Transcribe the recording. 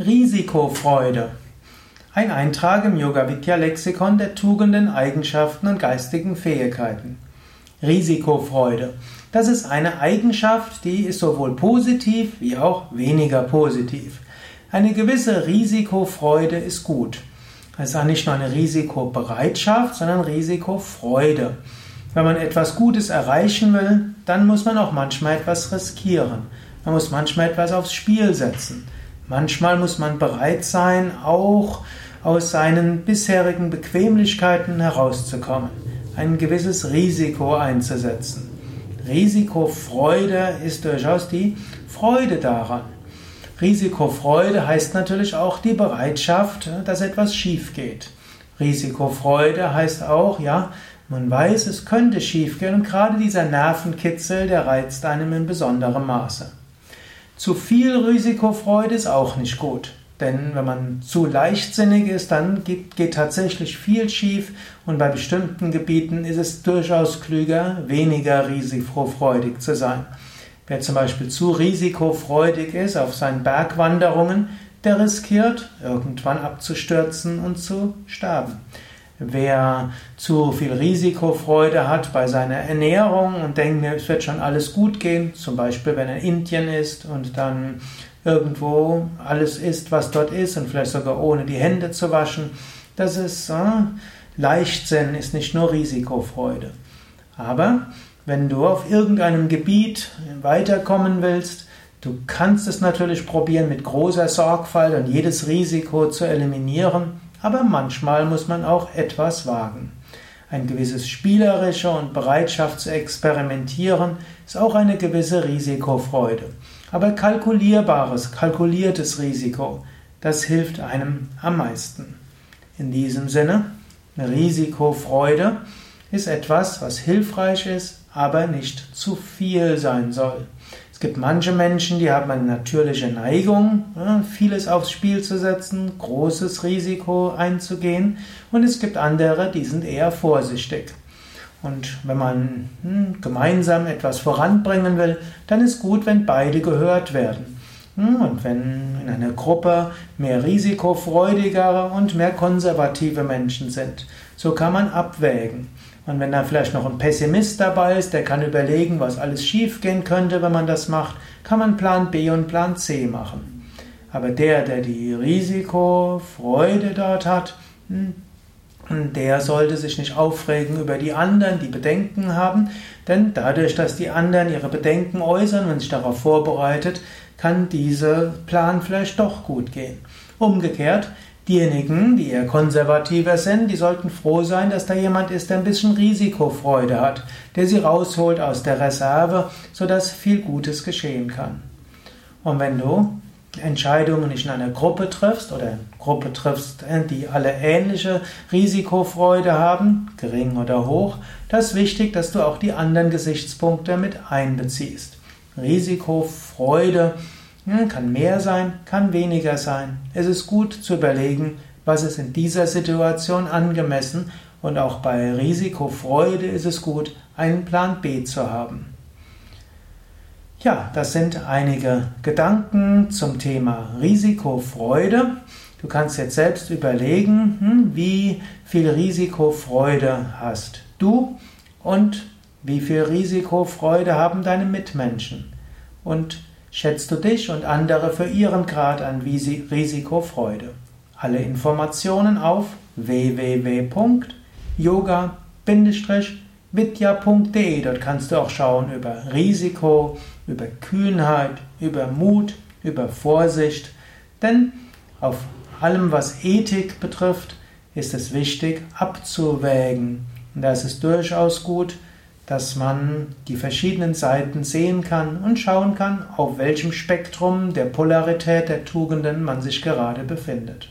Risikofreude. Ein Eintrag im Yoga Vidya Lexikon der Tugenden, Eigenschaften und geistigen Fähigkeiten. Risikofreude. Das ist eine Eigenschaft, die ist sowohl positiv wie auch weniger positiv. Eine gewisse Risikofreude ist gut. Es ist nicht nur eine Risikobereitschaft, sondern Risikofreude. Wenn man etwas Gutes erreichen will, dann muss man auch manchmal etwas riskieren. Man muss manchmal etwas aufs Spiel setzen. Manchmal muss man bereit sein, auch aus seinen bisherigen Bequemlichkeiten herauszukommen, ein gewisses Risiko einzusetzen. Risikofreude ist durchaus die Freude daran. Risikofreude heißt natürlich auch die Bereitschaft, dass etwas schief geht. Risikofreude heißt auch, ja, man weiß, es könnte schief gehen und gerade dieser Nervenkitzel, der reizt einem in besonderem Maße. Zu viel Risikofreude ist auch nicht gut. Denn wenn man zu leichtsinnig ist, dann geht, geht, tatsächlich viel schief und bei bestimmten Gebieten ist es durchaus klüger, weniger risikofreudig zu sein. Wer zum Beispiel zu risikofreudig ist auf seinen Bergwanderungen, der riskiert, irgendwann abzustürzen und zu sterben. Wer zu viel Risikofreude hat bei seiner Ernährung und denkt, es wird schon alles gut gehen, zum Beispiel wenn er in Indien ist und dann irgendwo alles isst, was dort ist und vielleicht sogar ohne die Hände zu waschen, das ist äh, Leichtsinn, ist nicht nur Risikofreude. Aber wenn du auf irgendeinem Gebiet weiterkommen willst, du kannst es natürlich probieren mit großer Sorgfalt und jedes Risiko zu eliminieren, aber manchmal muss man auch etwas wagen. Ein gewisses spielerische und Bereitschaft zu experimentieren ist auch eine gewisse Risikofreude. Aber kalkulierbares, kalkuliertes Risiko, das hilft einem am meisten. In diesem Sinne, Risikofreude ist etwas, was hilfreich ist, aber nicht zu viel sein soll. Es gibt manche Menschen, die haben eine natürliche Neigung, vieles aufs Spiel zu setzen, großes Risiko einzugehen. Und es gibt andere, die sind eher vorsichtig. Und wenn man hm, gemeinsam etwas voranbringen will, dann ist gut, wenn beide gehört werden. Hm, und wenn in einer Gruppe mehr risikofreudigere und mehr konservative Menschen sind, so kann man abwägen. Und wenn da vielleicht noch ein Pessimist dabei ist, der kann überlegen, was alles schiefgehen könnte, wenn man das macht, kann man Plan B und Plan C machen. Aber der, der die Risikofreude dort hat, hm, der sollte sich nicht aufregen über die anderen, die Bedenken haben, denn dadurch, dass die anderen ihre Bedenken äußern und sich darauf vorbereitet, kann dieser Plan vielleicht doch gut gehen. Umgekehrt, Diejenigen, die eher konservativer sind, die sollten froh sein, dass da jemand ist, der ein bisschen Risikofreude hat, der sie rausholt aus der Reserve, sodass viel Gutes geschehen kann. Und wenn du Entscheidungen nicht in einer Gruppe triffst oder Gruppe triffst, äh, die alle ähnliche Risikofreude haben, gering oder hoch, da ist wichtig, dass du auch die anderen Gesichtspunkte mit einbeziehst. Risikofreude kann mehr sein, kann weniger sein. Es ist gut zu überlegen, was ist in dieser Situation angemessen und auch bei Risikofreude ist es gut, einen Plan B zu haben. Ja, das sind einige Gedanken zum Thema Risikofreude. Du kannst jetzt selbst überlegen, hm, wie viel Risikofreude hast du und wie viel Risikofreude haben deine Mitmenschen. Und schätzt du dich und andere für ihren Grad an Risikofreude. Alle Informationen auf www.yoga-vidya.de. Dort kannst du auch schauen über Risiko, über Kühnheit, über Mut, über Vorsicht. Denn auf allem, was Ethik betrifft, ist es wichtig abzuwägen. Und da ist es durchaus gut, dass man die verschiedenen Seiten sehen kann und schauen kann, auf welchem Spektrum der Polarität der Tugenden man sich gerade befindet.